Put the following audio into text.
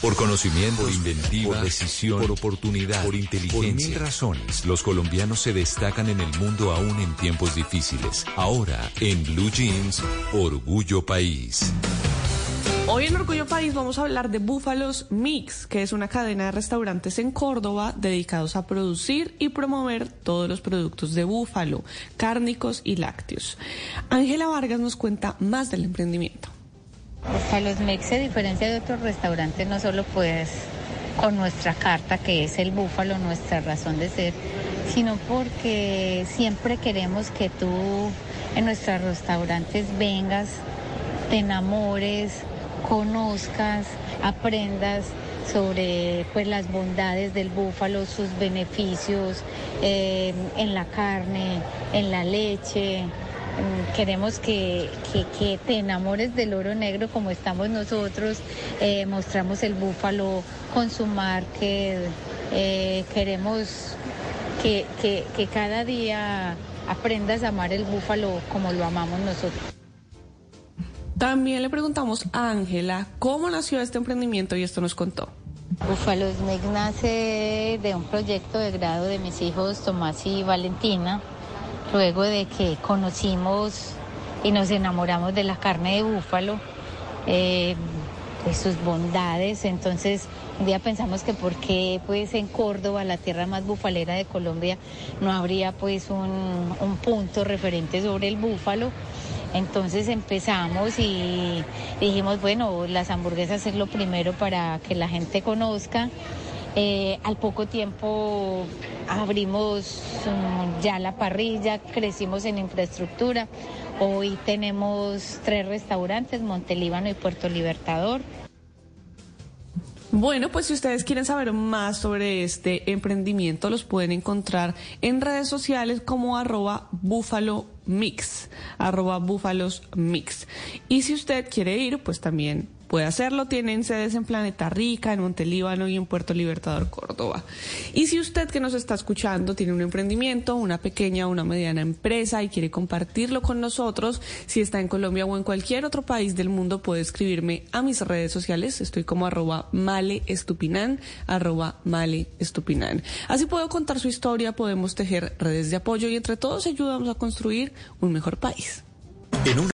Por conocimiento, por inventiva, por decisión, por oportunidad, por inteligencia. Por mil razones, los colombianos se destacan en el mundo aún en tiempos difíciles. Ahora, en Blue Jeans, Orgullo País. Hoy en Orgullo País vamos a hablar de Búfalos Mix, que es una cadena de restaurantes en Córdoba dedicados a producir y promover todos los productos de búfalo, cárnicos y lácteos. Ángela Vargas nos cuenta más del emprendimiento. Búfalos Mix, a diferencia de otros restaurantes, no solo pues con nuestra carta, que es el búfalo, nuestra razón de ser, sino porque siempre queremos que tú en nuestros restaurantes vengas, te enamores, conozcas, aprendas sobre pues las bondades del búfalo, sus beneficios eh, en la carne, en la leche, queremos que, te enamores del oro negro como estamos nosotros. Eh, mostramos el búfalo con su market. Eh, queremos que, que cada día aprendas a amar el búfalo como lo amamos nosotros. También le preguntamos a Ángela cómo nació este emprendimiento y esto nos contó. Búfalo Snake nace de un proyecto de grado de mis hijos Tomás y Valentina luego de que conocimos y nos enamoramos de la carne de búfalo, eh, de sus bondades. Entonces, un día pensamos que por qué pues en Córdoba, la tierra más bufalera de Colombia, no habría pues un, un punto referente sobre el búfalo. Entonces empezamos y dijimos, bueno, las hamburguesas es lo primero para que la gente conozca. Eh, al poco tiempo abrimos mm, ya la parrilla, crecimos en infraestructura. Hoy tenemos tres restaurantes, Montelíbano y Puerto Libertador. Bueno, pues si ustedes quieren saber más sobre este emprendimiento, los pueden encontrar en redes sociales como arroba búfalo mix, arroba búfalos mix. Y si usted quiere ir, pues también puede hacerlo. Tienen sedes en Planeta Rica, en Montelíbano y en Puerto Libertador, Córdoba. Y si usted que nos está escuchando tiene un emprendimiento, una pequeña o una mediana empresa y quiere compartirlo con nosotros, si está en Colombia o en cualquier otro país del mundo, puede escribirme a mis redes sociales. Estoy como arroba maleestupinan, arroba maleestupinan. Así puedo contar su historia, podemos tejer redes de apoyo y entre todos ayudamos a construir un mejor país.